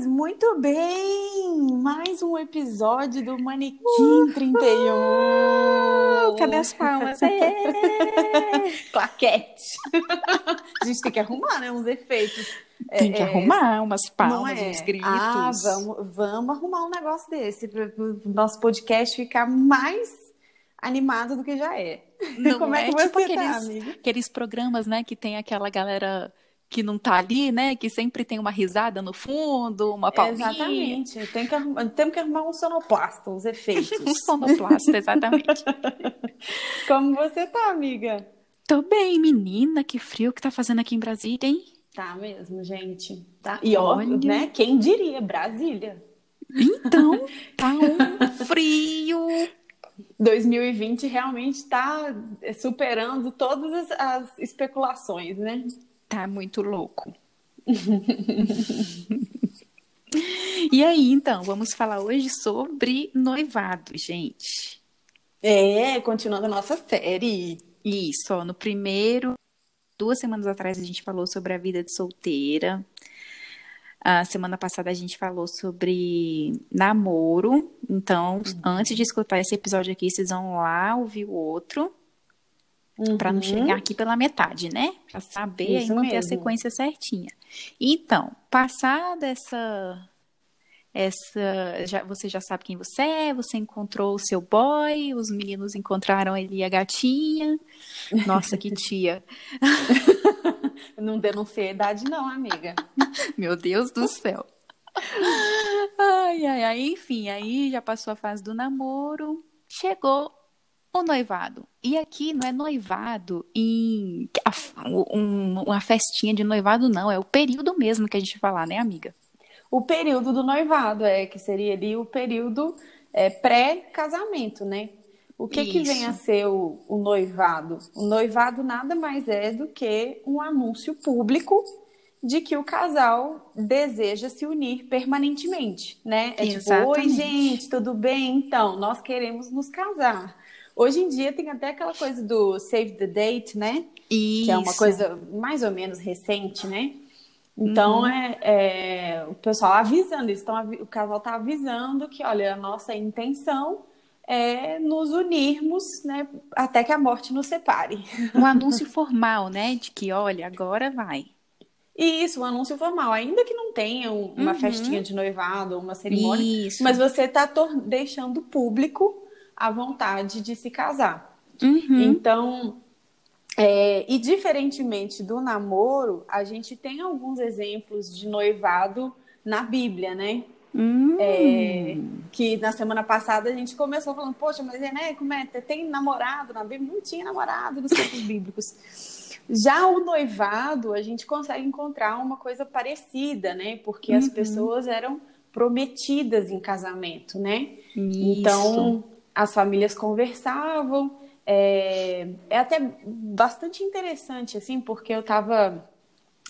Pois muito bem! Mais um episódio do Manequim uh, 31. Cadê as palmas? Claquete! A gente tem que arrumar, né? Uns efeitos. Tem que é, arrumar umas palmas, é? uns gritos. Ah, vamos, vamos arrumar um negócio desse para o nosso podcast ficar mais animado do que já é. Não Como é, é que tipo tá, aqueles, amiga? aqueles programas, né, que tem aquela galera que não tá ali, né? Que sempre tem uma risada no fundo, uma palminha. Exatamente. Tem que arrumar, temos que arrumar um sonoplasta, uns efeitos. um sonoplasta, exatamente. Como você tá, amiga? Tô bem, menina. Que frio que tá fazendo aqui em Brasília, hein? Tá mesmo, gente. Tá. E olha, né? Quem diria, Brasília. Então, tá um frio. 2020 realmente está superando todas as, as especulações, né? Tá muito louco. e aí, então, vamos falar hoje sobre noivado, gente. É, continuando a nossa série. Isso, ó, no primeiro, duas semanas atrás a gente falou sobre a vida de solteira. A semana passada a gente falou sobre namoro. Então, uhum. antes de escutar esse episódio aqui, vocês vão lá ouvir o outro. Uhum. Para não chegar aqui pela metade, né? Para saber Isso e manter mesmo. a sequência certinha. Então, passada essa essa já, você já sabe quem você é, você encontrou o seu boy, os meninos encontraram ele a gatinha. Nossa, que tia. não denunciei a idade não, amiga. Meu Deus do céu. Ai, ai, ai, enfim, aí já passou a fase do namoro, chegou o noivado. E aqui não é noivado em um, uma festinha de noivado, não. É o período mesmo que a gente falar, né, amiga? O período do noivado, é, que seria ali o período é, pré-casamento, né? O que, que vem a ser o, o noivado? O noivado nada mais é do que um anúncio público de que o casal deseja se unir permanentemente, né? É Exatamente. tipo, oi gente, tudo bem? Então, nós queremos nos casar. Hoje em dia tem até aquela coisa do save the date, né? Isso. Que é uma coisa mais ou menos recente, né? Então, uhum. é, é, o pessoal avisando isso. Então, o casal está avisando que, olha, a nossa intenção é nos unirmos, né, até que a morte nos separe. Um anúncio formal, né, de que, olha, agora vai. Isso, um anúncio formal, ainda que não tenha uma uhum. festinha de noivado ou uma cerimônia, Isso. mas você está deixando público a vontade de se casar. Uhum. Então, é, e diferentemente do namoro, a gente tem alguns exemplos de noivado na Bíblia, né? Hum. É, que na semana passada a gente começou falando, poxa, mas né, como é? Tem namorado na Bíblia? Não tinha namorado nos tempos bíblicos. Já o noivado, a gente consegue encontrar uma coisa parecida, né? Porque uhum. as pessoas eram prometidas em casamento, né? Isso. Então, as famílias conversavam. É, é até bastante interessante, assim, porque eu estava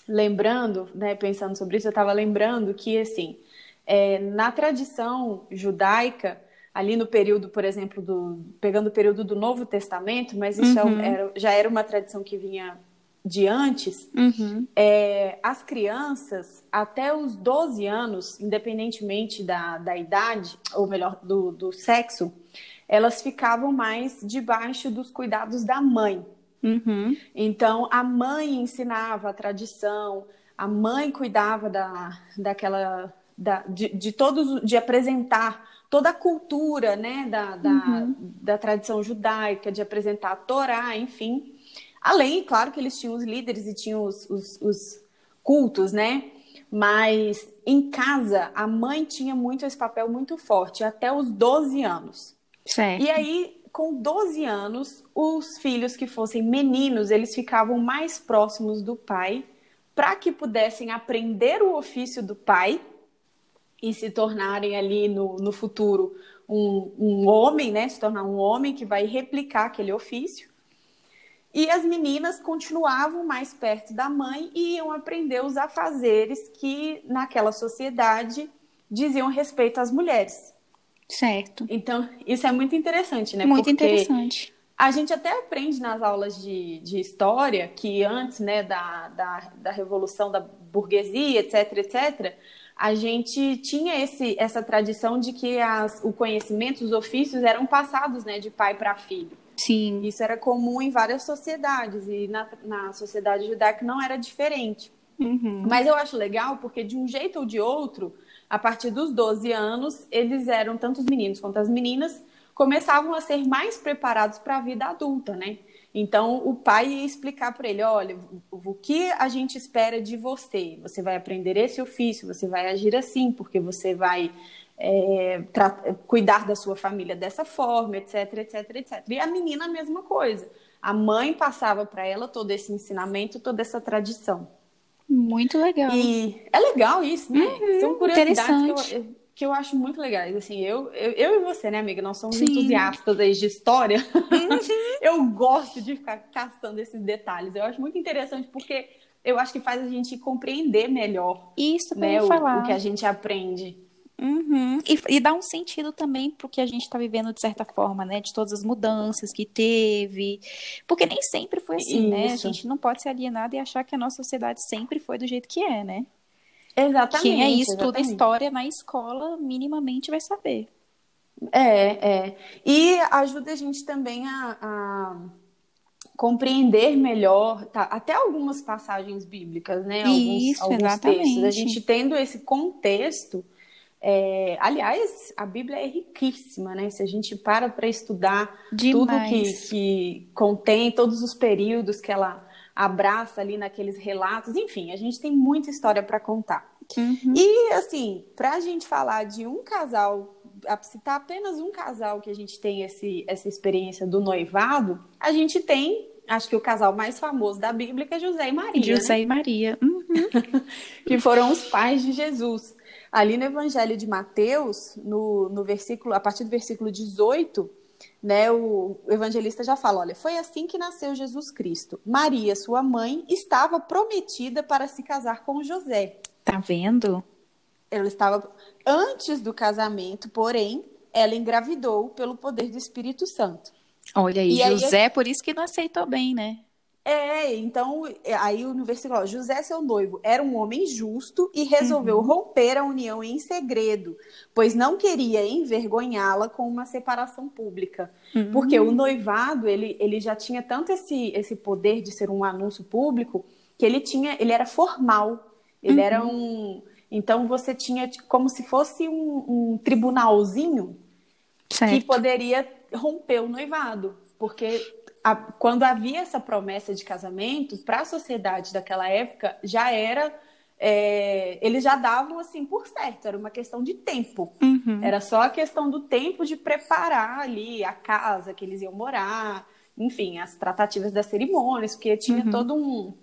lembrando, né, pensando sobre isso, eu estava lembrando que, assim, é, na tradição judaica, ali no período, por exemplo, do, pegando o período do Novo Testamento, mas isso é uhum. era, já era uma tradição que vinha de antes, uhum. é, as crianças, até os 12 anos, independentemente da, da idade, ou melhor, do, do sexo, elas ficavam mais debaixo dos cuidados da mãe. Uhum. Então, a mãe ensinava a tradição, a mãe cuidava da, daquela, da, de, de todos, de apresentar toda a cultura, né, da, da, uhum. da tradição judaica, de apresentar a Torá, enfim. Além, claro, que eles tinham os líderes e tinham os, os, os cultos, né? Mas em casa, a mãe tinha muito esse papel muito forte, até os 12 anos. Certo. E aí, com 12 anos, os filhos que fossem meninos, eles ficavam mais próximos do pai para que pudessem aprender o ofício do pai e se tornarem ali no, no futuro um, um homem, né? Se tornar um homem que vai replicar aquele ofício. E as meninas continuavam mais perto da mãe e iam aprender os afazeres que naquela sociedade diziam respeito às mulheres. Certo. Então, isso é muito interessante, né? Muito Porque interessante. A gente até aprende nas aulas de, de história que antes né, da, da, da revolução da burguesia, etc, etc, a gente tinha esse, essa tradição de que as, o conhecimento, os ofícios eram passados né, de pai para filho. Sim. Isso era comum em várias sociedades e na, na sociedade judaica não era diferente. Uhum. Mas eu acho legal porque, de um jeito ou de outro, a partir dos 12 anos, eles eram, tanto os meninos quanto as meninas, começavam a ser mais preparados para a vida adulta, né? Então, o pai ia explicar para ele: olha, o que a gente espera de você? Você vai aprender esse ofício, você vai agir assim, porque você vai é, cuidar da sua família dessa forma, etc, etc, etc. E a menina, a mesma coisa. A mãe passava para ela todo esse ensinamento, toda essa tradição. Muito legal. E é legal isso, né? Uhum, São curiosidades que eu, que eu acho muito legais. Assim, eu, eu, eu e você, né, amiga, nós somos Sim. entusiastas aí de história. Uhum. eu gosto de ficar castando esses detalhes. Eu acho muito interessante porque eu acho que faz a gente compreender melhor Isso né, o, falar. o que a gente aprende. Uhum. E, e, dá um sentido também para o que a gente está vivendo de certa forma, né? De todas as mudanças que teve. Porque nem sempre foi assim, Isso. né? A gente não pode ser alienado e achar que a nossa sociedade sempre foi do jeito que é, né? Exatamente. Quem é isso, toda história na escola, minimamente vai saber. É, é. E ajuda a gente também a, a compreender melhor, tá, até algumas passagens bíblicas, né? Alguns, isso, alguns exatamente. textos. A gente tendo esse contexto. É, aliás, a Bíblia é riquíssima, né? Se a gente para para estudar Demais. tudo que, que contém, todos os períodos que ela abraça ali naqueles relatos. Enfim, a gente tem muita história para contar. Uhum. E, assim, para a gente falar de um casal, citar apenas um casal que a gente tem esse, essa experiência do noivado, a gente tem, acho que o casal mais famoso da Bíblia é José e Maria. José né? e Maria. Uhum. que foram os pais de Jesus. Ali no Evangelho de Mateus, no, no versículo, a partir do versículo 18, né, o evangelista já fala: olha, foi assim que nasceu Jesus Cristo. Maria, sua mãe, estava prometida para se casar com José. Tá vendo? Ela estava antes do casamento, porém, ela engravidou pelo poder do Espírito Santo. Olha aí, e José, aí, por isso que não aceitou bem, né? É, então, é, aí no versículo, ó, José, seu noivo, era um homem justo e resolveu uhum. romper a união em segredo, pois não queria envergonhá-la com uma separação pública. Uhum. Porque o noivado, ele, ele já tinha tanto esse, esse poder de ser um anúncio público, que ele tinha, ele era formal, ele uhum. era um... Então, você tinha como se fosse um, um tribunalzinho certo. que poderia romper o noivado, porque a, quando havia essa promessa de casamento, para a sociedade daquela época, já era. É, eles já davam assim por certo, era uma questão de tempo. Uhum. Era só a questão do tempo de preparar ali a casa que eles iam morar, enfim, as tratativas das cerimônias, porque tinha uhum. todo um,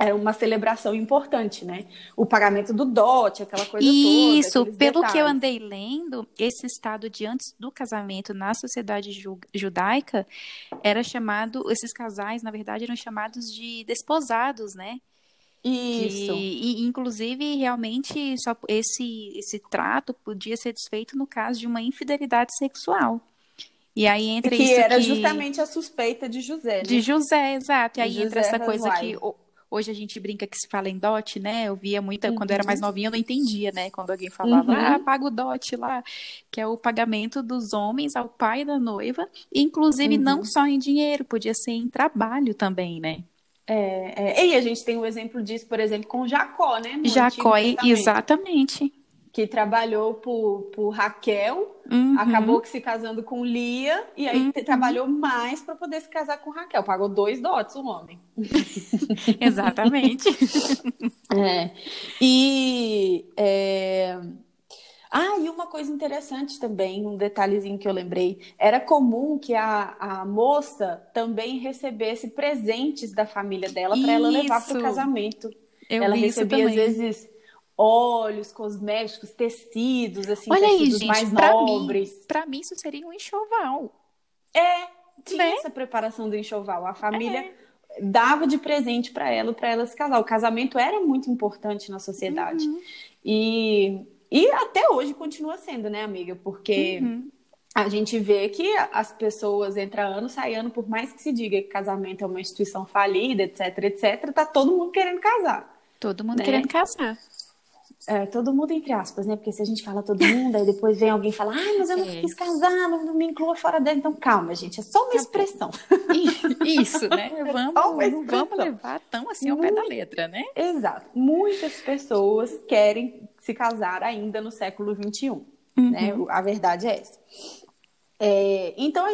era uma celebração importante, né? O pagamento do dote, aquela coisa Isso, toda. Isso, pelo detalhes. que eu andei lendo, esse estado de antes do casamento na sociedade judaica era chamado, esses casais, na verdade, eram chamados de desposados, né? Isso. E, e, inclusive, realmente, só esse, esse trato podia ser desfeito no caso de uma infidelidade sexual. E aí entra que isso era que... justamente a suspeita de José, né? De José, exato. E aí José entra essa coisa que Hoje a gente brinca que se fala em dote, né? Eu via muita, uhum. quando eu era mais novinha, eu não entendia, né? Quando alguém falava, uhum. ah, paga o dote lá, que é o pagamento dos homens ao pai da noiva, inclusive uhum. não só em dinheiro, podia ser em trabalho também, né? É, é, e a gente tem o um exemplo disso, por exemplo, com Jacó, né? Jacó, exatamente que trabalhou por, por Raquel, uhum. acabou se casando com Lia, e aí uhum. trabalhou mais para poder se casar com Raquel. Pagou dois dotes o homem. Exatamente. é. E. É... Ah, e uma coisa interessante também, um detalhezinho que eu lembrei. Era comum que a, a moça também recebesse presentes da família dela para ela levar para o casamento. Eu ela recebia, às vezes, óleos, cosméticos, tecidos, assim, Olha tecidos aí, gente, mais pra nobres. Mim, pra mim, isso seria um enxoval. É, tinha né? essa preparação do enxoval. A família é. dava de presente para ela, para ela se casar. O casamento era muito importante na sociedade. Uhum. E, e até hoje continua sendo, né, amiga? Porque. Uhum. A gente vê que as pessoas entra ano, sai ano, por mais que se diga que casamento é uma instituição falida, etc, etc, tá todo mundo querendo casar. Todo mundo né? querendo casar. É, todo mundo entre aspas, né? Porque se a gente fala todo mundo, aí depois vem alguém falar, ai, mas eu não é. quis casar, não me inclua fora dela. Então, calma, gente, é só uma expressão. Isso, né? É vamos, não vamos levar tão assim ao pé da letra, né? Exato. Muitas pessoas querem se casar ainda no século XXI, uhum. né? A verdade é essa. É, então,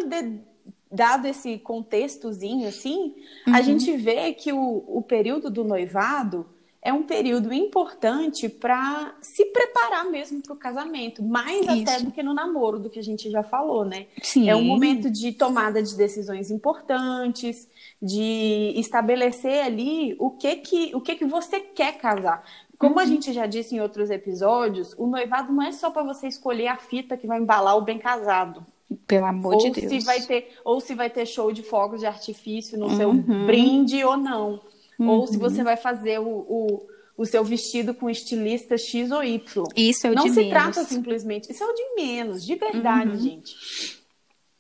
dado esse contextozinho assim, uhum. a gente vê que o, o período do noivado é um período importante para se preparar mesmo para o casamento, mais Isso. até do que no namoro, do que a gente já falou, né? Sim. É um momento de tomada de decisões importantes, de estabelecer ali o que que, o que, que você quer casar. Como uhum. a gente já disse em outros episódios, o noivado não é só para você escolher a fita que vai embalar o bem casado. Pelo amor ou de Deus. Se vai ter, ou se vai ter show de fogos de artifício no uhum. seu brinde ou não. Uhum. Ou se você vai fazer o, o, o, seu vestido com estilista X ou Y. Isso é o Não de se trata simplesmente. Isso é o de menos, de verdade, uhum. gente.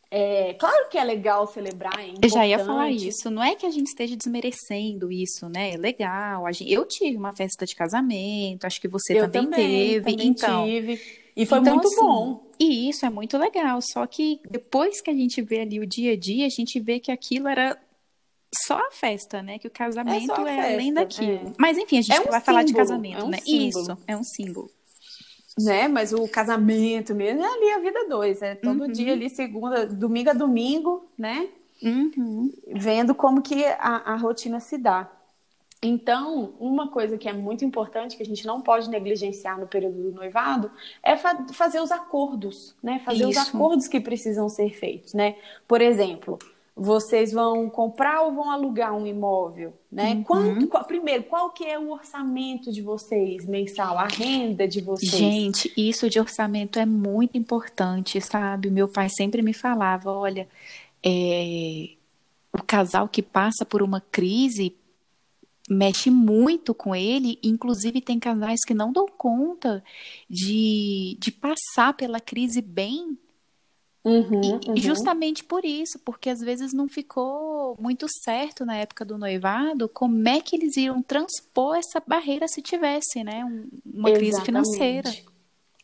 É, claro que é legal celebrar, é Eu já ia falar isso. Não é que a gente esteja desmerecendo isso, né? É legal. Gente, eu tive uma festa de casamento, acho que você eu também, também teve. Também então, tive. E foi então, muito assim, bom. E isso é muito legal. Só que depois que a gente vê ali o dia a dia, a gente vê que aquilo era só a festa, né? Que o casamento é, é além daquilo. É. Mas enfim, a gente é um vai símbolo, falar de casamento, é um né? Símbolo. Isso, é um símbolo. Né? Mas o casamento mesmo é ali a vida dois, é todo uhum. dia ali, segunda, domingo a domingo, né? Uhum. Vendo como que a, a rotina se dá. Então, uma coisa que é muito importante, que a gente não pode negligenciar no período do noivado, é fa fazer os acordos, né? Fazer Isso. os acordos que precisam ser feitos, né? Por exemplo, vocês vão comprar ou vão alugar um imóvel, né? Uhum. Quanto, qual, primeiro, qual que é o orçamento de vocês mensal, a renda de vocês? Gente, isso de orçamento é muito importante, sabe? Meu pai sempre me falava, olha, é, o casal que passa por uma crise mexe muito com ele, inclusive tem casais que não dão conta de, de passar pela crise bem Uhum, e, uhum. Justamente por isso, porque às vezes não ficou muito certo na época do noivado como é que eles iam transpor essa barreira se tivesse, né? Uma Exatamente. crise financeira.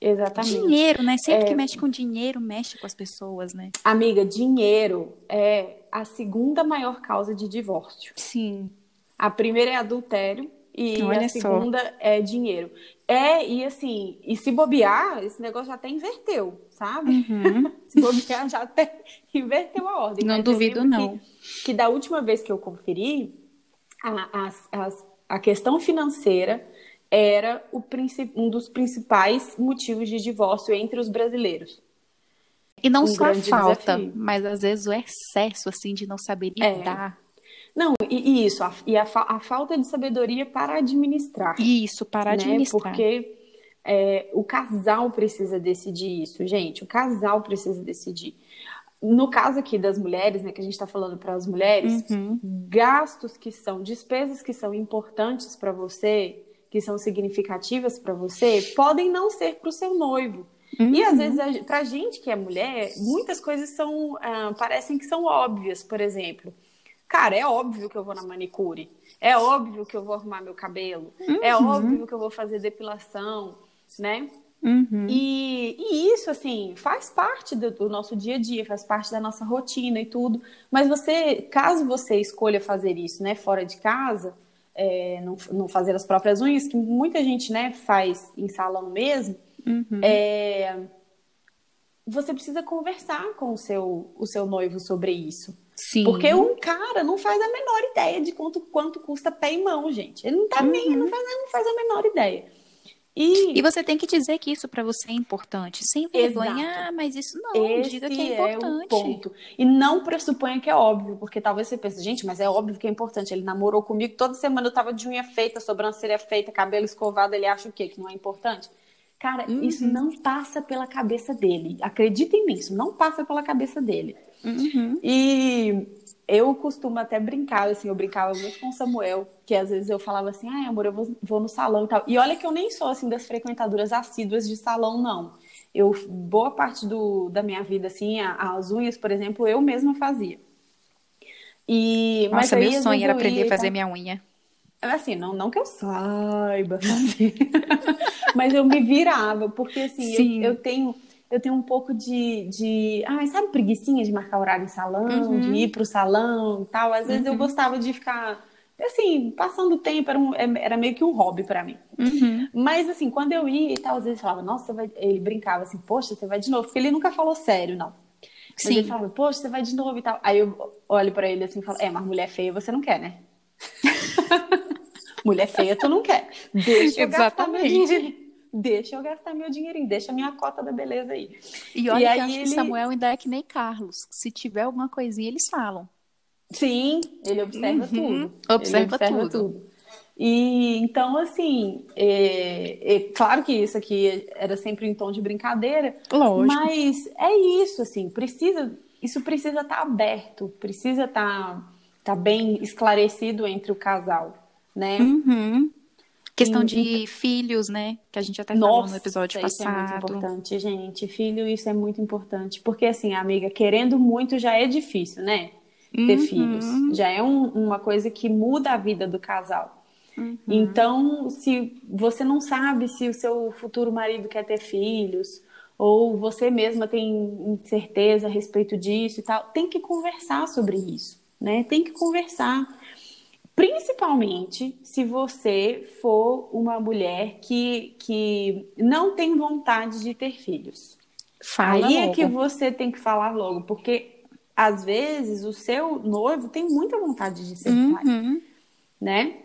Exatamente. Dinheiro, né? Sempre é... que mexe com dinheiro, mexe com as pessoas, né? Amiga, dinheiro é a segunda maior causa de divórcio. Sim. A primeira é adultério e Olha a segunda só. é dinheiro. É, e assim, e se bobear, esse negócio já até inverteu, sabe? Uhum. se bobear, já até inverteu a ordem. Não duvido, não. Que, que, da última vez que eu conferi, a, a, a, a questão financeira era o, um dos principais motivos de divórcio entre os brasileiros. E não um só a falta, desafio. mas às vezes o excesso, assim, de não saber é. lidar. É. Não, e, e isso, a, e a, a, falta de sabedoria para administrar. Isso, para né? administrar. Porque é, o casal precisa decidir isso, gente. O casal precisa decidir. No caso aqui das mulheres, né, que a gente está falando para as mulheres, uhum. gastos que são, despesas que são importantes para você, que são significativas para você, podem não ser para o seu noivo. Uhum. E às vezes, para a gente que é mulher, muitas coisas são, ah, parecem que são óbvias. Por exemplo, Cara, é óbvio que eu vou na manicure. É óbvio que eu vou arrumar meu cabelo. É uhum. É óbvio que eu vou fazer depilação, né? Uhum. E, e, isso, assim, faz parte do, do, nosso dia a dia, faz parte da nossa rotina e tudo. Mas você, caso você escolha fazer isso, né, fora de casa, é, não, não, fazer as próprias unhas, que muita gente, né, faz em salão mesmo, uhum. é, você precisa conversar com o seu, o seu noivo sobre isso. Sim. Porque um cara não faz a menor ideia de quanto, quanto custa pé e mão, gente. Ele não tá uhum. nem, não faz, não faz a menor ideia. E... e você tem que dizer que isso para você é importante, sem vergonha, ah, mas isso não, Esse diga que é importante. É o ponto. E não pressuponha que é óbvio, porque talvez você pense, gente, mas é óbvio que é importante. Ele namorou comigo, toda semana eu tava de unha feita, sobrancelha feita, cabelo escovado, ele acha o quê? Que não é importante? Cara, uhum. isso não passa pela cabeça dele. Acreditem nisso, não passa pela cabeça dele. Uhum. E eu costumo até brincar, assim, eu brincava muito com o Samuel, que às vezes eu falava assim, ai, amor, eu vou, vou no salão e tal. E olha que eu nem sou, assim, das frequentadoras assíduas de salão, não. Eu, boa parte do, da minha vida, assim, as unhas, por exemplo, eu mesma fazia. E, Nossa, mas meu sonho era aprender a fazer minha unha. Assim, não, não que eu saiba fazer, mas eu me virava, porque assim, eu, eu, tenho eu tenho um pouco de, de ai, sabe, preguiçinha de marcar horário em salão, uhum. de ir pro salão e tal. Às vezes uhum. eu gostava de ficar assim, passando tempo, era, um, é, era meio que um hobby para mim. Uhum. Mas, assim, quando eu ia e tal, às vezes falava, nossa, vai... ele brincava assim, poxa, você vai de novo, porque ele nunca falou sério, não. Mas Sim. ele falava, poxa, você vai de novo e tal. Aí eu olho para ele assim e falo, é, mas mulher feia você não quer, né? mulher feia tu não quer. Deixa eu Exatamente. gastar meu dinheiro. Deixa eu gastar meu dinheirinho, deixa minha cota da beleza aí. E olha e que aí ele... Samuel ainda é que nem Carlos. Se tiver alguma coisinha, eles falam. Sim, ele observa uhum. tudo. Observa, observa tudo. tudo. E então, assim, é, é, claro que isso aqui era sempre em tom de brincadeira, Lógico. mas é isso, assim, precisa, isso precisa estar tá aberto, precisa estar tá, tá bem esclarecido entre o casal, né? Uhum. Questão de filhos, né? Que a gente até Nossa, falou no episódio passado. Isso é muito importante, gente. Filho, isso é muito importante. Porque, assim, amiga, querendo muito já é difícil, né? ter uhum. filhos. Já é um, uma coisa que muda a vida do casal. Uhum. Então, se você não sabe se o seu futuro marido quer ter filhos, ou você mesma tem certeza a respeito disso e tal, tem que conversar sobre isso, né? Tem que conversar. Principalmente se você for uma mulher que, que não tem vontade de ter filhos. Fala Aí logo. é que você tem que falar logo, porque às vezes o seu noivo tem muita vontade de ser uhum. pai, né?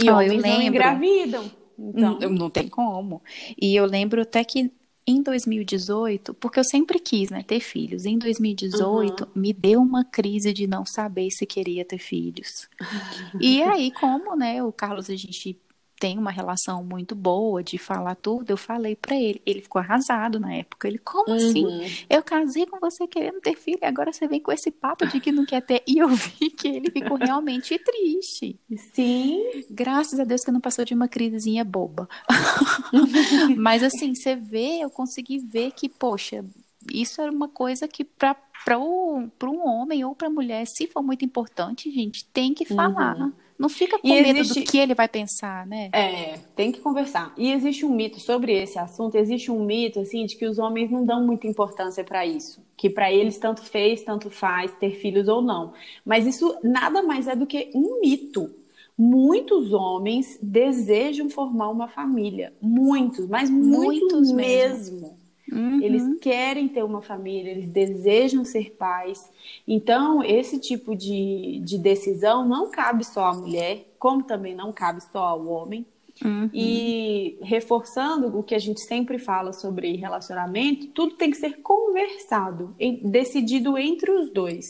E oh, homens não engravidam. Então... Não, não tem como. E eu lembro até que em 2018, porque eu sempre quis, né, ter filhos. Em 2018, uhum. me deu uma crise de não saber se queria ter filhos. e aí, como, né, o Carlos a gente tem uma relação muito boa de falar tudo, eu falei para ele. Ele ficou arrasado na época. Ele, como assim? uhum. assim? Eu casei com você querendo ter filho e agora você vem com esse papo de que não quer ter. E eu vi que ele ficou realmente triste. Sim. Graças a Deus que não passou de uma crisezinha boba. Mas assim, você vê, eu consegui ver que, poxa, isso era uma coisa que para para um homem ou para mulher, se for muito importante, gente, tem que falar. Uhum. Não fica com e medo existe... do que ele vai pensar, né? É, tem que conversar. E existe um mito sobre esse assunto, existe um mito assim de que os homens não dão muita importância para isso, que para eles tanto fez, tanto faz ter filhos ou não. Mas isso nada mais é do que um mito. Muitos homens desejam formar uma família, muitos, mas muitos, muitos mesmo. mesmo. Uhum. Eles querem ter uma família, eles desejam ser pais. Então, esse tipo de, de decisão não cabe só à mulher, como também não cabe só ao homem. Uhum. E reforçando o que a gente sempre fala sobre relacionamento, tudo tem que ser conversado, decidido entre os dois.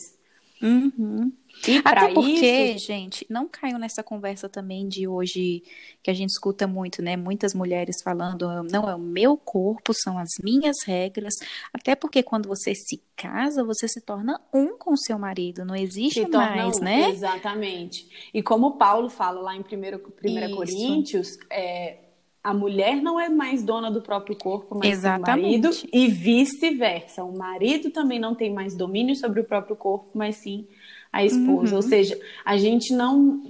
Uhum. E Até porque, isso... gente, não caiu nessa conversa também de hoje que a gente escuta muito, né? Muitas mulheres falando, não é o meu corpo, são as minhas regras. Até porque quando você se casa, você se torna um com seu marido, não existe mais, um, né? Exatamente. E como Paulo fala lá em 1 Coríntios, é, a mulher não é mais dona do próprio corpo, mas Exatamente. do marido, e vice-versa. O marido também não tem mais domínio sobre o próprio corpo, mas sim a esposa. Uhum. Ou seja, a gente não.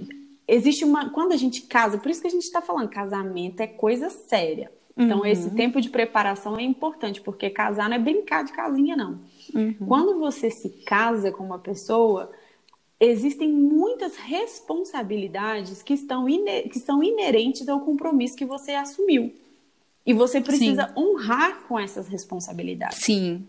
Existe uma. Quando a gente casa, por isso que a gente está falando, casamento é coisa séria. Então, uhum. esse tempo de preparação é importante, porque casar não é brincar de casinha, não. Uhum. Quando você se casa com uma pessoa, existem muitas responsabilidades que, estão que são inerentes ao compromisso que você assumiu. E você precisa Sim. honrar com essas responsabilidades. Sim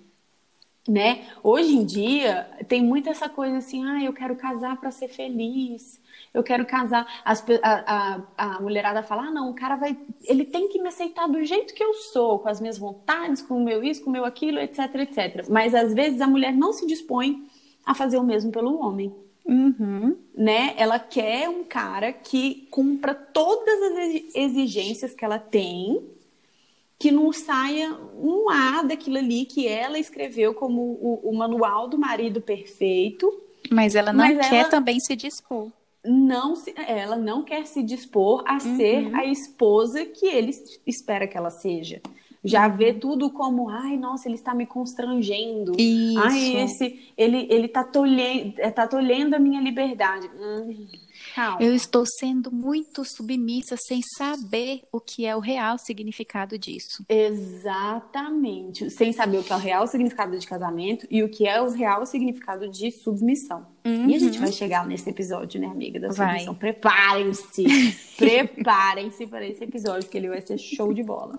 né? Hoje em dia tem muito essa coisa assim, ah, eu quero casar para ser feliz. Eu quero casar. As, a, a, a, mulherada fala, ah, não, o cara vai. Ele tem que me aceitar do jeito que eu sou, com as minhas vontades, com o meu isso, com o meu aquilo, etc, etc. Mas às vezes a mulher não se dispõe a fazer o mesmo pelo homem. Uhum. Né? Ela quer um cara que cumpra todas as exigências que ela tem que não saia um A daquilo ali que ela escreveu como o, o manual do marido perfeito. Mas ela não mas quer ela também se dispor. Não se, ela não quer se dispor a uhum. ser a esposa que ele espera que ela seja. já vê tudo como, ai, nossa, ele está me constrangendo. Isso. Ai, esse, ele, ele tá tolhendo, tá tolhendo a minha liberdade. Hum, calma. Eu estou sendo muito submissa sem saber o que é o real significado disso. Exatamente. Sem saber o que é o real significado de casamento e o que é o real significado de submissão. Uhum. E a gente vai chegar nesse episódio, né, amiga, da submissão. Preparem-se. Preparem-se para esse episódio, porque ele vai ser show de bola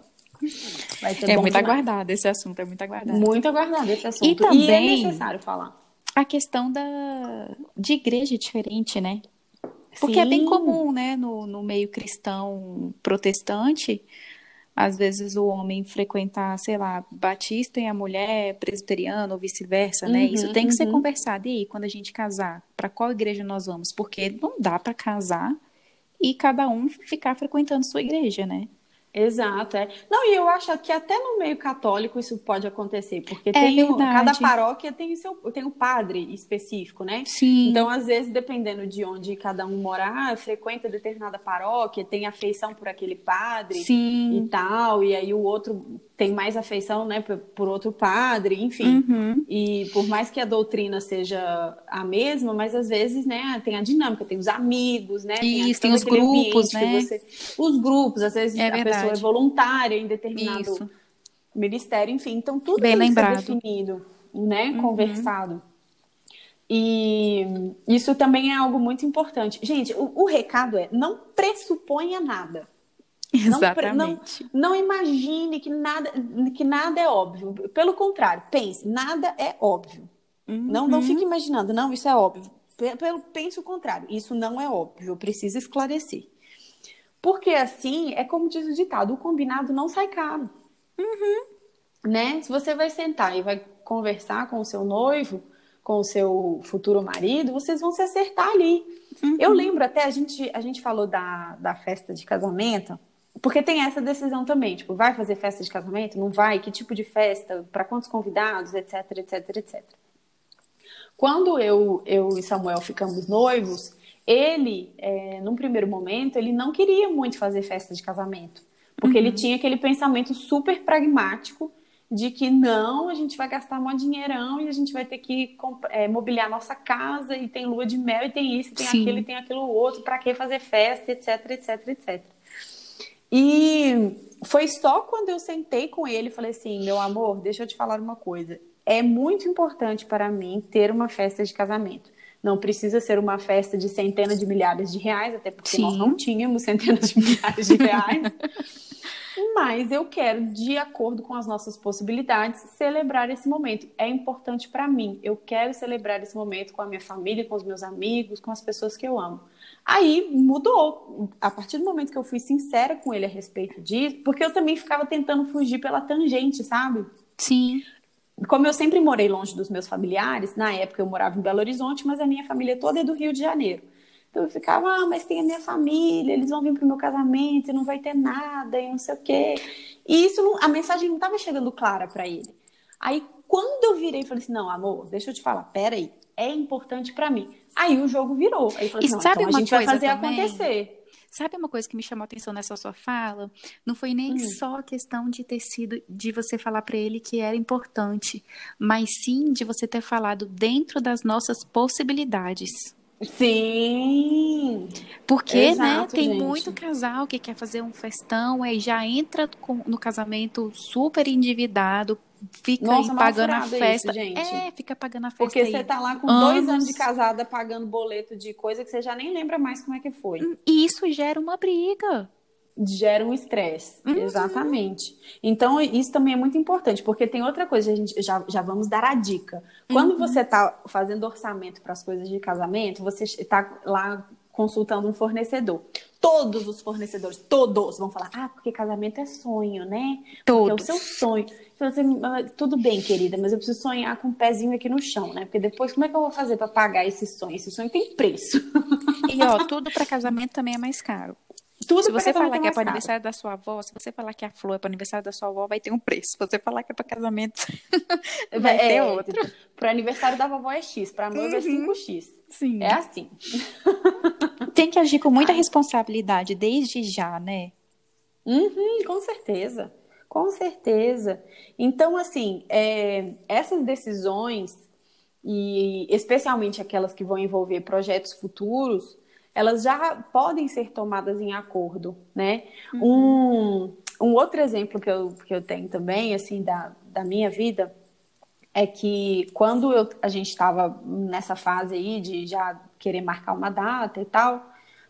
é muito demais. aguardado esse assunto, é muito aguardado. Muito aguardado esse assunto. E também e é necessário falar. A questão da de igreja diferente, né? Porque Sim. é bem comum, né, no, no meio cristão protestante, às vezes o homem frequentar, sei lá, batista e a mulher presbiteriana ou vice-versa, né? Uhum, Isso tem que uhum. ser conversado. E aí, quando a gente casar, para qual igreja nós vamos? Porque não dá para casar e cada um ficar frequentando sua igreja, né? Exato, é. Não, e eu acho que até no meio católico isso pode acontecer, porque é tem o, cada paróquia tem o seu tem um padre específico, né? Sim. Então, às vezes, dependendo de onde cada um morar, frequenta determinada paróquia, tem afeição por aquele padre Sim. e tal, e aí o outro tem mais afeição, né, por, outro padre, enfim. Uhum. E por mais que a doutrina seja a mesma, mas às vezes, né, tem a dinâmica, tem os amigos, né? Isso, tem, tem os grupos, né? Você... Os grupos, às vezes é a verdade. pessoa é voluntária em determinado Isso. ministério, enfim. Então tudo Bem tem lembrado. que ser definido, né, uhum. conversado. E isso também é algo muito importante. Gente, o, o recado é: não pressuponha nada. Exatamente. Não, não, não, imagine que nada, que nada é óbvio. Pelo contrário, pense, nada é óbvio. Uhum. Não, não fique imaginando, não, isso é óbvio. Pelo, pense o contrário, isso não é óbvio, eu preciso esclarecer. Porque assim, é como diz o ditado, o combinado não sai caro. Uhum. Né? Se você vai sentar e vai conversar com o seu noivo, com o seu futuro marido, vocês vão se acertar ali. Uhum. Eu lembro até, a gente, a gente falou da, da festa de casamento, porque tem essa decisão também, tipo, vai fazer festa de casamento? Não vai? Que tipo de festa? Para quantos convidados? Etc, etc, etc. Quando eu, eu e Samuel ficamos noivos, ele, é, num primeiro momento, ele não queria muito fazer festa de casamento. Porque uhum. ele tinha aquele pensamento super pragmático de que não, a gente vai gastar um dinheirão e a gente vai ter que é, mobiliar nossa casa e tem lua de mel e tem isso, e tem Sim. aquilo e tem aquilo outro, para que fazer festa, etc, etc, etc. E foi só quando eu sentei com ele e falei assim: meu amor, deixa eu te falar uma coisa. É muito importante para mim ter uma festa de casamento. Não precisa ser uma festa de centenas de milhares de reais, até porque Sim. nós não tínhamos centenas de milhares de reais. Mas eu quero, de acordo com as nossas possibilidades, celebrar esse momento. É importante para mim. Eu quero celebrar esse momento com a minha família, com os meus amigos, com as pessoas que eu amo. Aí mudou. A partir do momento que eu fui sincera com ele a respeito disso, porque eu também ficava tentando fugir pela tangente, sabe? Sim. Como eu sempre morei longe dos meus familiares, na época eu morava em Belo Horizonte, mas a minha família toda é do Rio de Janeiro. Então eu ficava, ah, mas tem a minha família, eles vão vir pro meu casamento e não vai ter nada e não sei o quê. E isso, não, a mensagem não estava chegando clara para ele. Aí quando eu virei e falei assim, não, amor, deixa eu te falar, peraí, é importante para mim. Aí o jogo virou. Aí falei assim, sabe então a gente vai fazer também? acontecer. Sabe uma coisa que me chamou a atenção nessa sua fala? Não foi nem hum. só a questão de ter sido, de você falar para ele que era importante, mas sim de você ter falado dentro das nossas possibilidades. Sim. Porque, né, Exato, né, tem gente. muito casal que quer fazer um festão, aí já entra com, no casamento super endividado, fica Nossa, pagando a festa. Isso, gente. É, fica pagando a festa. Porque aí. você tá lá com anos. dois anos de casada pagando boleto de coisa que você já nem lembra mais como é que foi. E isso gera uma briga. Gera um estresse. Uhum. Exatamente. Então, isso também é muito importante, porque tem outra coisa, a gente já, já vamos dar a dica. Quando uhum. você tá fazendo orçamento para as coisas de casamento, você está lá consultando um fornecedor. Todos os fornecedores, todos vão falar: ah, porque casamento é sonho, né? Todos. Porque é o seu sonho. Então, assim, ah, tudo bem, querida, mas eu preciso sonhar com um pezinho aqui no chão, né? Porque depois, como é que eu vou fazer para pagar esse sonho? Esse sonho tem preço. E, ó, tudo para casamento também é mais caro. Tudo se você falar que é para aniversário da sua avó, se você falar que a flor é para aniversário da sua avó, vai ter um preço. Se você falar que é para casamento, vai é, ter outro. Para aniversário da vovó é X, para noiva uhum. é 5X. Sim. É assim. Tem que agir com muita responsabilidade desde já, né? Uhum, com certeza. Com certeza. Então, assim, é, essas decisões, e especialmente aquelas que vão envolver projetos futuros, elas já podem ser tomadas em acordo, né? Uhum. Um, um outro exemplo que eu, que eu tenho também, assim, da, da minha vida, é que quando eu, a gente estava nessa fase aí de já querer marcar uma data e tal,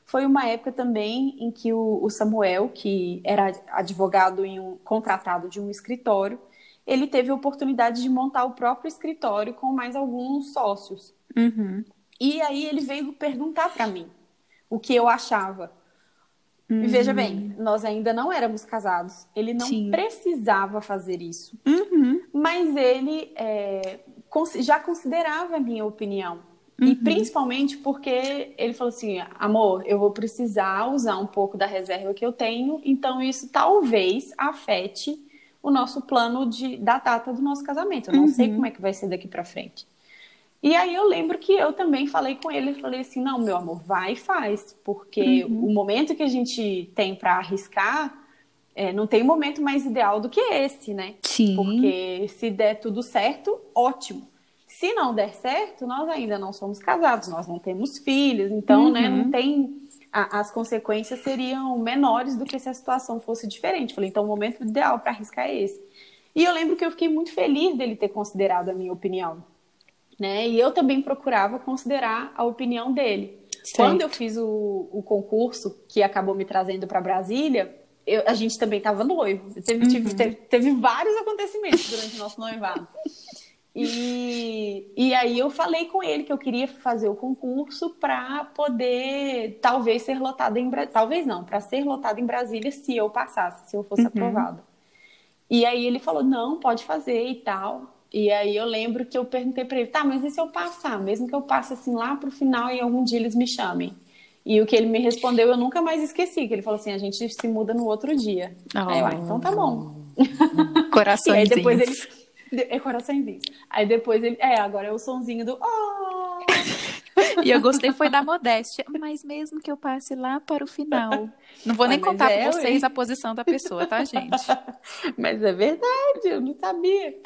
foi uma época também em que o, o Samuel, que era advogado em um contratado de um escritório, ele teve a oportunidade de montar o próprio escritório com mais alguns sócios. Uhum. E aí ele veio perguntar para mim o que eu achava. Uhum. E veja bem, nós ainda não éramos casados. Ele não Sim. precisava fazer isso. Uhum. Mas ele é, já considerava a minha opinião. Uhum. E principalmente porque ele falou assim: amor, eu vou precisar usar um pouco da reserva que eu tenho, então isso talvez afete o nosso plano de, da data do nosso casamento. Eu não uhum. sei como é que vai ser daqui para frente. E aí eu lembro que eu também falei com ele, falei assim, não, meu amor, vai e faz, porque uhum. o momento que a gente tem para arriscar, é, não tem momento mais ideal do que esse, né? Sim. Porque se der tudo certo, ótimo. Se não der certo, nós ainda não somos casados, nós não temos filhos, então, uhum. né, não uhum. tem. A, as consequências seriam menores do que se a situação fosse diferente. Falei, então o momento ideal para arriscar é esse. E eu lembro que eu fiquei muito feliz dele ter considerado a minha opinião. Né? E eu também procurava considerar a opinião dele. Certo. Quando eu fiz o, o concurso que acabou me trazendo para Brasília, eu, a gente também estava noivo. Teve, uhum. teve, teve, vários acontecimentos durante o nosso noivado. E, e aí eu falei com ele que eu queria fazer o concurso para poder talvez ser lotado em talvez não, para ser lotado em Brasília se eu passasse, se eu fosse uhum. aprovado. E aí ele falou: "Não, pode fazer e tal". E aí eu lembro que eu perguntei para ele: "Tá, mas e se eu passar, mesmo que eu passe assim lá pro final e algum dia eles me chamem?" E o que ele me respondeu eu nunca mais esqueci, que ele falou assim: "A gente se muda no outro dia". Oh. Aí eu, ah, então tá bom. Corações. e aí depois ele é coraçãozinho. Aí depois ele. É, agora é o sonzinho do. Oh! E eu gostei foi da modéstia. Mas mesmo que eu passe lá para o final. Não vou nem contar é, para vocês a posição da pessoa, tá, gente? mas é verdade, eu não sabia.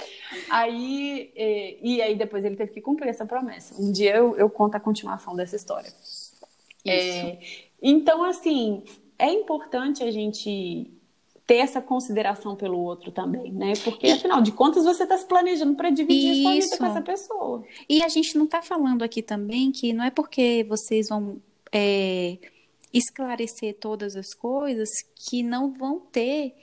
Aí. E, e, aí depois ele teve que cumprir essa promessa. Um dia eu, eu conto a continuação dessa história. É, então, assim, é importante a gente ter essa consideração pelo outro também, né? Porque afinal de contas você está se planejando para dividir Isso. sua vida com essa pessoa. E a gente não está falando aqui também que não é porque vocês vão é, esclarecer todas as coisas que não vão ter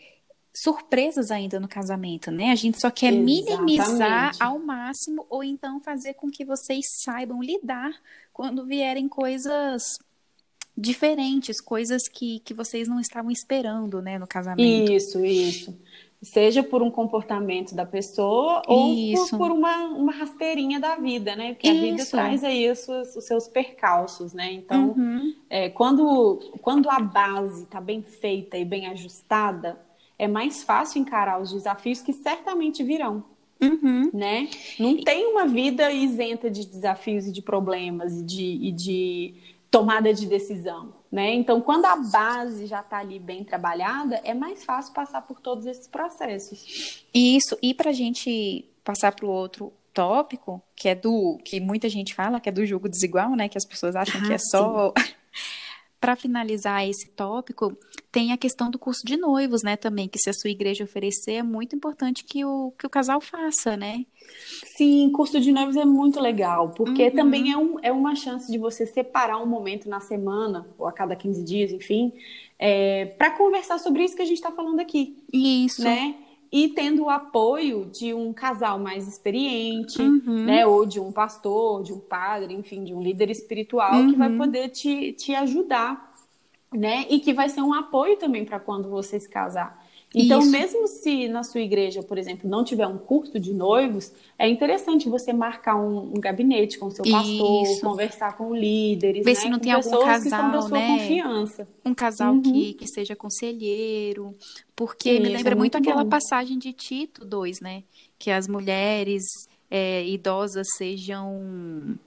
surpresas ainda no casamento, né? A gente só quer Exatamente. minimizar ao máximo ou então fazer com que vocês saibam lidar quando vierem coisas diferentes, coisas que, que vocês não estavam esperando, né, no casamento. Isso, isso. Seja por um comportamento da pessoa ou por, por, uma, uma rasteirinha da vida, né? Porque isso. a vida traz aí os seus, os seus percalços, né? Então, uhum. é, quando, quando a base está bem feita e bem ajustada, é mais fácil encarar os desafios que certamente virão. Uhum. Né? Não tem uma vida isenta de desafios e de problemas e de, e de tomada de decisão, né? Então, quando a base já está ali bem trabalhada, é mais fácil passar por todos esses processos. Isso, e para a gente passar para o outro tópico, que é do que muita gente fala, que é do jogo desigual, né? Que as pessoas acham ah, que é só para finalizar esse tópico, tem a questão do curso de noivos, né, também, que se a sua igreja oferecer, é muito importante que o, que o casal faça, né? Sim, curso de noivos é muito legal, porque uhum. também é, um, é uma chance de você separar um momento na semana, ou a cada 15 dias, enfim, é, para conversar sobre isso que a gente está falando aqui. Isso. Né? E tendo o apoio de um casal mais experiente, uhum. né, ou de um pastor, de um padre, enfim, de um líder espiritual uhum. que vai uhum. poder te, te ajudar, né, e que vai ser um apoio também para quando você se casar. Então, Isso. mesmo se na sua igreja, por exemplo, não tiver um curso de noivos, é interessante você marcar um, um gabinete com o seu pastor, Isso. conversar com líderes, Ver né? se não com tem algum casal, né? confiança. Um casal uhum. que, que seja conselheiro, porque Isso, me lembra é muito, muito aquela passagem de Tito 2, né? Que as mulheres é, idosas sejam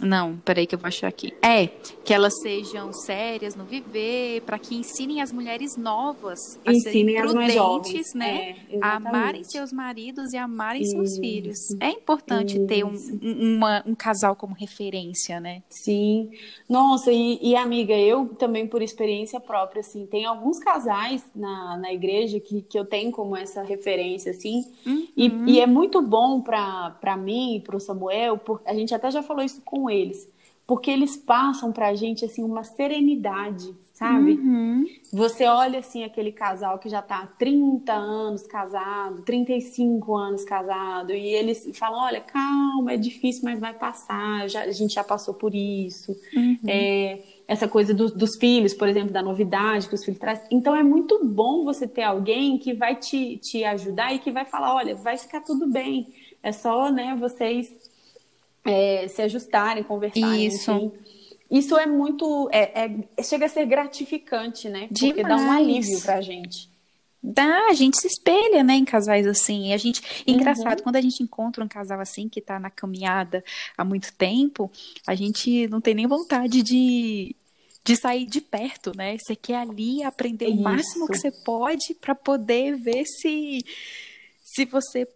Não, peraí que eu vou achar aqui. É, que elas sejam sérias no viver, para que ensinem as mulheres novas a ensinem serem prudentes, né? É, a amarem seus maridos e amarem Isso. seus filhos. É importante Isso. ter um, uma, um casal como referência, né? Sim. Nossa, e, e, amiga, eu também por experiência própria, assim, tem alguns casais na, na igreja que, que eu tenho como essa referência, assim, uhum. e, e é muito bom para mim e para o Samuel, porque a gente até já falou isso com eles, porque eles passam pra gente assim uma serenidade, sabe? Uhum. Você olha assim aquele casal que já tá há 30 anos casado, 35 anos casado, e eles falam: olha, calma, é difícil, mas vai passar, já, a gente já passou por isso. Uhum. É, essa coisa do, dos filhos, por exemplo, da novidade que os filhos trazem. Então é muito bom você ter alguém que vai te, te ajudar e que vai falar: olha, vai ficar tudo bem. É só, né, vocês é, se ajustarem, conversarem. Isso. Enfim. Isso é muito. É, é, chega a ser gratificante, né? Porque Demais. dá um alívio pra gente. Dá, a gente se espelha, né, em casais assim. E a gente, engraçado, uhum. quando a gente encontra um casal assim que tá na caminhada há muito tempo, a gente não tem nem vontade de, de sair de perto, né? Você quer ali aprender Isso. o máximo que você pode para poder ver se se você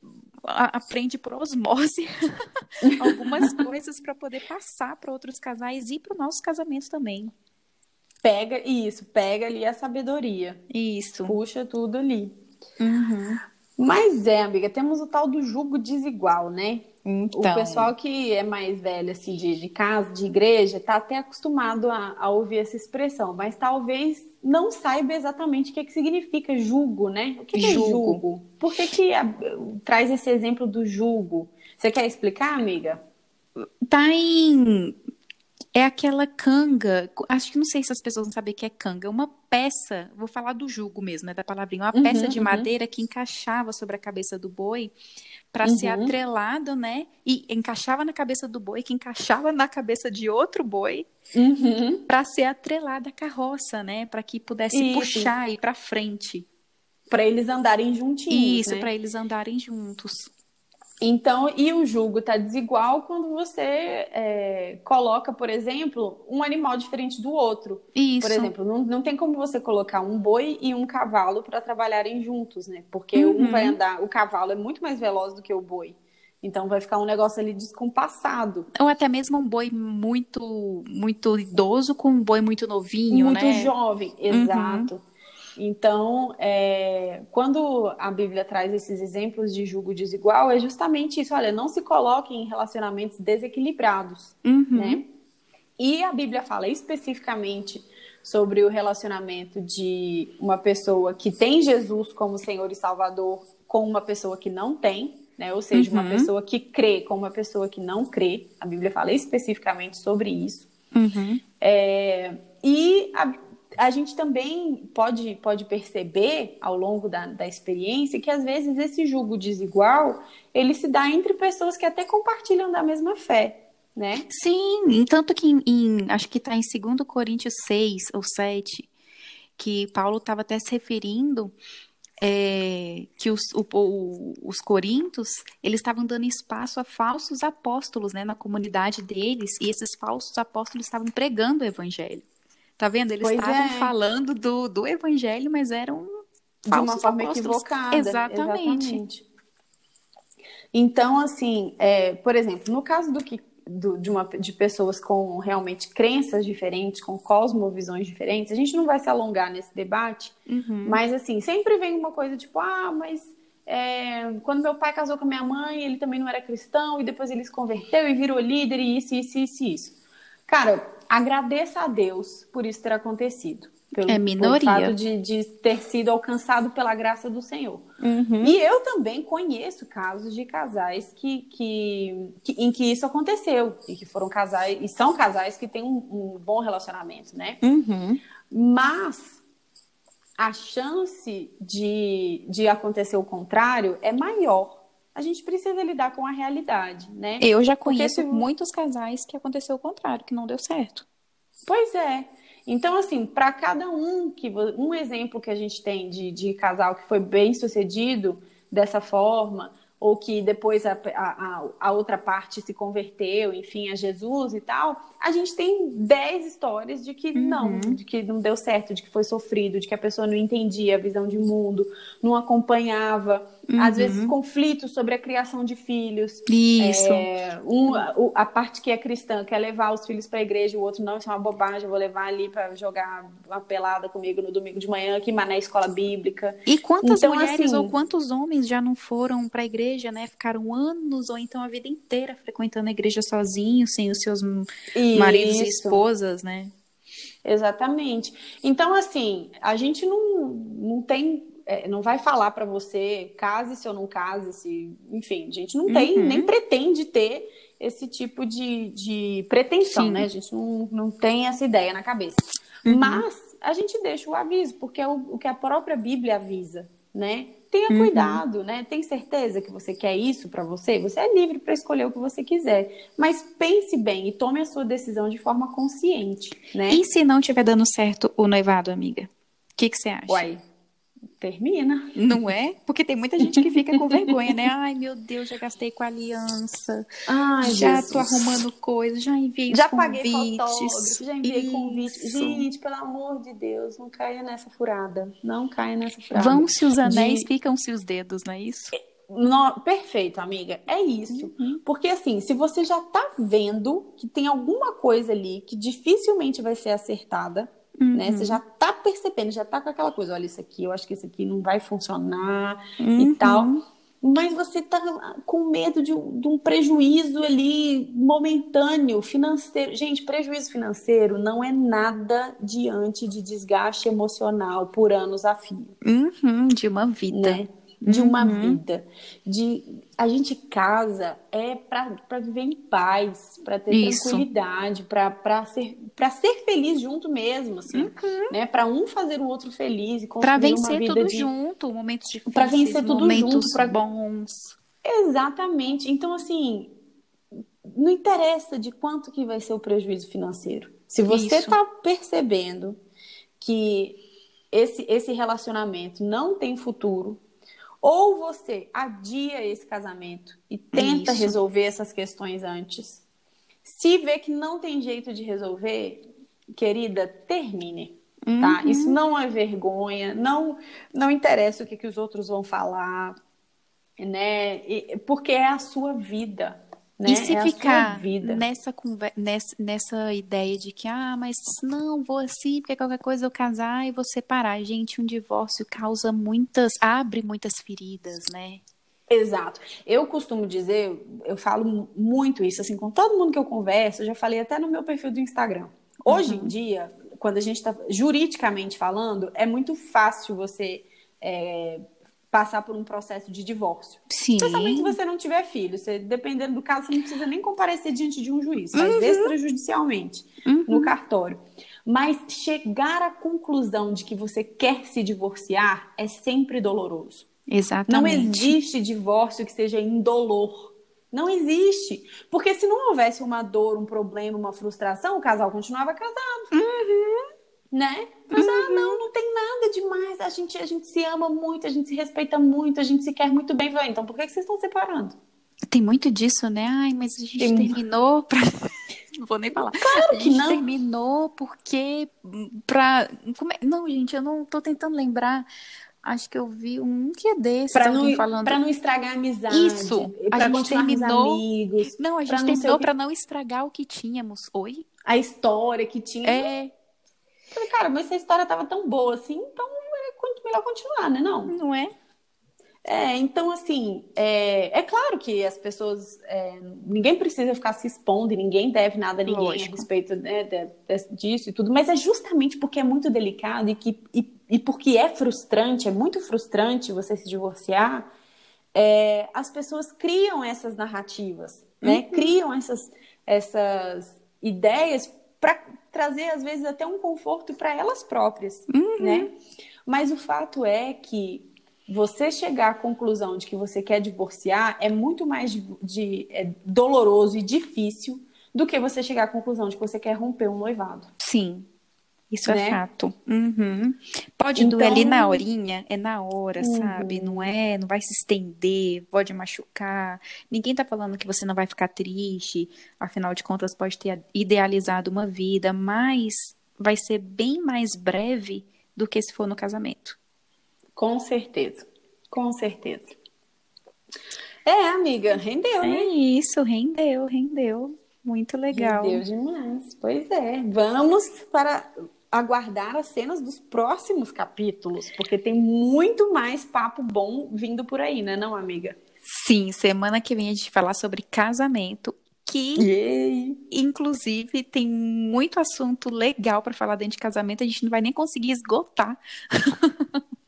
aprende por osmose algumas coisas para poder passar para outros casais e para o nosso casamento também. Pega isso, pega ali a sabedoria. Isso. Puxa tudo ali. Uhum. Mas é, amiga, temos o tal do jugo desigual, né? Então. O pessoal que é mais velho, assim, de, de casa, de igreja, tá até acostumado a, a ouvir essa expressão, mas talvez não saiba exatamente o que, é que significa julgo, né? O que, que é julgo? Por que, que a, traz esse exemplo do julgo? Você quer explicar, amiga? Tá em. É aquela canga. Acho que não sei se as pessoas vão saber o que é canga. É uma peça, vou falar do jugo mesmo, né? Da palavrinha. Uma uhum, peça de uhum. madeira que encaixava sobre a cabeça do boi para uhum. ser atrelado, né? E encaixava na cabeça do boi, que encaixava na cabeça de outro boi, uhum. para ser atrelada à carroça, né? Para que pudesse Isso. puxar e ir para frente. Para eles andarem juntinhos. Isso, né? para eles andarem juntos. Então, e o julgo está desigual quando você é, coloca, por exemplo, um animal diferente do outro. Isso. Por exemplo, não, não tem como você colocar um boi e um cavalo para trabalharem juntos, né? Porque uhum. um vai andar, o cavalo é muito mais veloz do que o boi. Então vai ficar um negócio ali descompassado. Ou até mesmo um boi muito muito idoso com um boi muito novinho, muito né? Muito jovem, exato. Uhum. Então, é, quando a Bíblia traz esses exemplos de julgo desigual, é justamente isso. Olha, não se coloque em relacionamentos desequilibrados, uhum. né? E a Bíblia fala especificamente sobre o relacionamento de uma pessoa que tem Jesus como Senhor e Salvador com uma pessoa que não tem, né? Ou seja, uhum. uma pessoa que crê com uma pessoa que não crê. A Bíblia fala especificamente sobre isso. Uhum. É, e a, a gente também pode, pode perceber ao longo da, da experiência que às vezes esse julgo desigual ele se dá entre pessoas que até compartilham da mesma fé, né? Sim, tanto que em, em acho que está em 2 Coríntios 6 ou 7, que Paulo estava até se referindo é, que os, o, o, os corintos eles estavam dando espaço a falsos apóstolos né, na comunidade deles, e esses falsos apóstolos estavam pregando o evangelho. Tá vendo? Eles pois estavam é. falando do, do evangelho, mas eram de uma forma apóstolos. equivocada. Exatamente. Exatamente. Então, assim, é, por exemplo, no caso do que do, de, uma, de pessoas com realmente crenças diferentes, com cosmovisões diferentes, a gente não vai se alongar nesse debate, uhum. mas assim, sempre vem uma coisa tipo, ah, mas é, quando meu pai casou com a minha mãe, ele também não era cristão, e depois ele se converteu e virou líder, e isso, isso, isso, isso. Cara, agradeça a Deus por isso ter acontecido. Pelo, é minoria. Pelo fato de, de ter sido alcançado pela graça do Senhor. Uhum. E eu também conheço casos de casais que, que, que, em que isso aconteceu. E que foram casais, e são casais que têm um, um bom relacionamento, né? Uhum. Mas a chance de, de acontecer o contrário é maior a gente precisa lidar com a realidade, né? Eu já conheço se... muitos casais que aconteceu o contrário, que não deu certo. Pois é. Então, assim, para cada um que um exemplo que a gente tem de, de casal que foi bem sucedido dessa forma, ou que depois a, a, a, outra parte se converteu, enfim, a Jesus e tal, a gente tem dez histórias de que uhum. não, de que não deu certo, de que foi sofrido, de que a pessoa não entendia a visão de mundo, não acompanhava, uhum. às vezes conflitos sobre a criação de filhos. Isso. É, um, a parte que é cristã quer levar os filhos para a igreja, o outro não, isso é uma bobagem, eu vou levar ali para jogar uma pelada comigo no domingo de manhã, que na escola bíblica. E quantas então, mulheres assim, ou quantos homens já não foram para a igreja, né? Ficaram anos ou então a vida inteira frequentando a igreja sozinhos, sem os seus isso. maridos e esposas, né? Exatamente. Então, assim, a gente não, não tem é, não vai falar para você case-se ou não case-se, enfim, a gente não tem, uhum. nem pretende ter esse tipo de, de pretensão, Sim. né? A gente não, não tem essa ideia na cabeça. Uhum. Mas a gente deixa o aviso, porque é o, o que a própria Bíblia avisa, né? Tenha uhum. cuidado, né? Tem certeza que você quer isso para você? Você é livre para escolher o que você quiser, mas pense bem e tome a sua decisão de forma consciente, né? E se não estiver dando certo o noivado, amiga? O que, que você acha? Uai, termina. Não é? Porque tem muita gente que fica com vergonha, né? Ai, meu Deus, já gastei com aliança. Ai, já Jesus. tô arrumando coisas, já enviei já convites. paguei fotógrafo, já enviei Isso. convite. Gente, pelo amor de Deus, não caia nessa furada. Não caia nessa furada. Vão-se os anéis, de... ficam-se os dedos, não é isso? No... Perfeito, amiga. É isso. Uhum. Porque assim, se você já tá vendo que tem alguma coisa ali que dificilmente vai ser acertada, Uhum. Né? Você já tá percebendo, já tá com aquela coisa, olha, isso aqui, eu acho que isso aqui não vai funcionar uhum. e tal. Mas você tá com medo de um, de um prejuízo ali momentâneo, financeiro. Gente, prejuízo financeiro não é nada diante de desgaste emocional por anos a fio. Uhum, de uma vida. Né? de uma uhum. vida. De a gente casa é para viver em paz, para ter Isso. tranquilidade, para ser para ser feliz junto mesmo, assim, uhum. né? Para um fazer o outro feliz e construir vencer uma vida tudo de... junto, momentos difíceis, para vencer tudo momentos junto, pra... bons. Exatamente. Então assim, não interessa de quanto que vai ser o prejuízo financeiro. Se você está percebendo que esse, esse relacionamento não tem futuro, ou você adia esse casamento e tenta Isso. resolver essas questões antes. Se vê que não tem jeito de resolver, querida, termine. Tá? Uhum. Tá? Isso não é vergonha, não não interessa o que, que os outros vão falar, né? E, porque é a sua vida. Né? E se é ficar nessa, nessa, nessa ideia de que, ah, mas não, vou assim, porque qualquer coisa eu casar e vou separar. Gente, um divórcio causa muitas, abre muitas feridas, né? Exato. Eu costumo dizer, eu falo muito isso, assim, com todo mundo que eu converso, eu já falei até no meu perfil do Instagram. Hoje uhum. em dia, quando a gente está juridicamente falando, é muito fácil você é, passar por um processo de divórcio. Sim. Especialmente se você não tiver filho. Você, dependendo do caso, você não precisa nem comparecer diante de um juiz, faz uhum. extrajudicialmente uhum. no cartório. Mas chegar à conclusão de que você quer se divorciar é sempre doloroso. Exatamente. Não existe divórcio que seja indolor. Não existe. Porque se não houvesse uma dor, um problema, uma frustração, o casal continuava casado. Uhum né? Mas, uhum. ah, não, não tem demais. A gente, a gente se ama muito, a gente se respeita muito, a gente se quer muito bem. Então, por que, que vocês estão separando? Tem muito disso, né? Ai, mas a gente tem... terminou pra... Não vou nem falar. Claro que não. terminou porque pra... É... Não, gente, eu não tô tentando lembrar. Acho que eu vi um que é desse. Pra não, falando... pra não estragar a amizade. Isso. A gente terminou. Amigos, não, a gente pra terminou para não estragar o que tínhamos. Oi? A história que tinha. É. Falei, cara, mas essa história tava tão boa assim, então é melhor continuar, né? Não. Não é? É, então, assim, é, é claro que as pessoas. É, ninguém precisa ficar se expondo e ninguém deve nada a ninguém Lógico. a respeito né, de, de, disso e tudo, mas é justamente porque é muito delicado e, que, e, e porque é frustrante, é muito frustrante você se divorciar, é, as pessoas criam essas narrativas, né? Uhum. Criam essas, essas ideias para trazer às vezes até um conforto para elas próprias, uhum. né? Mas o fato é que você chegar à conclusão de que você quer divorciar é muito mais de, de é doloroso e difícil do que você chegar à conclusão de que você quer romper um noivado. Sim. Isso é né? é fato. Uhum. Pode então... doer ali na horinha, é na hora, uhum. sabe? Não é, não vai se estender, pode machucar. Ninguém tá falando que você não vai ficar triste, afinal de contas pode ter idealizado uma vida, mas vai ser bem mais breve do que se for no casamento. Com certeza. Com certeza. É, amiga, rendeu, é né? É isso, rendeu, rendeu. Muito legal. Rendeu demais. Pois é. Vamos para aguardar as cenas dos próximos capítulos, porque tem muito mais papo bom vindo por aí, né, não, amiga? Sim, semana que vem a gente falar sobre casamento, que Yay. inclusive tem muito assunto legal para falar dentro de casamento, a gente não vai nem conseguir esgotar.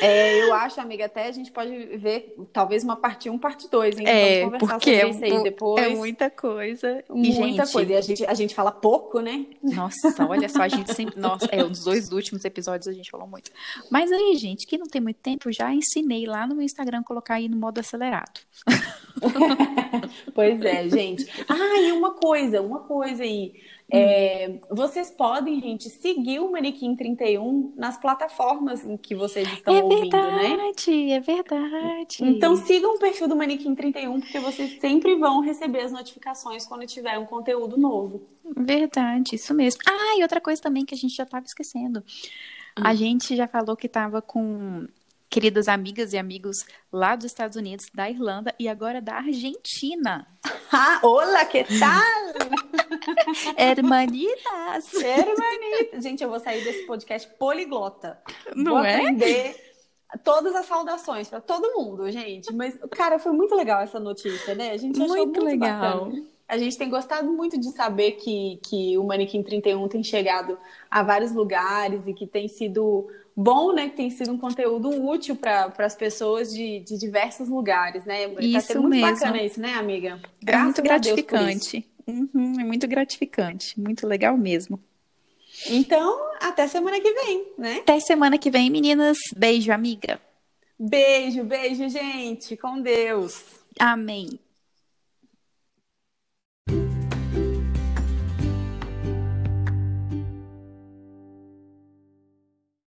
É, eu acho, amiga, até a gente pode ver talvez uma parte 1, parte 2, hein? É, Vamos conversar porque sobre é, isso aí depois. É muita coisa. Muita gente... coisa. E a gente, a gente fala pouco, né? Nossa, olha só, a gente sempre. Nossa, é, os dois últimos episódios a gente falou muito. Mas aí, gente, que não tem muito tempo, já ensinei lá no meu Instagram colocar aí no modo acelerado. pois é, gente. Ah, e uma coisa, uma coisa aí. É, vocês podem, gente, seguir o Manequim 31 nas plataformas em que vocês estão é ouvindo, verdade, né? É verdade. Então sigam o perfil do Manequim 31, porque vocês sempre vão receber as notificações quando tiver um conteúdo novo. Verdade, isso mesmo. Ah, e outra coisa também que a gente já estava esquecendo. Hum. A gente já falou que estava com queridas amigas e amigos lá dos Estados Unidos, da Irlanda e agora da Argentina. Ah, olá, que tal? Hermanitas. Hermanitas. Gente, eu vou sair desse podcast poliglota. Não vou é? aprender todas as saudações para todo mundo, gente. Mas, cara, foi muito legal essa notícia, né? A gente achou muito, muito legal. Bacana. A gente tem gostado muito de saber que, que o Manequim 31 tem chegado a vários lugares e que tem sido bom, né? Que tem sido um conteúdo útil para as pessoas de, de diversos lugares, né? Isso tá muito mesmo. bacana isso, né, amiga? Graças é muito gratificante. Uhum, é muito gratificante, muito legal mesmo. Então, até semana que vem, né? Até semana que vem, meninas. Beijo, amiga. Beijo, beijo, gente. Com Deus. Amém.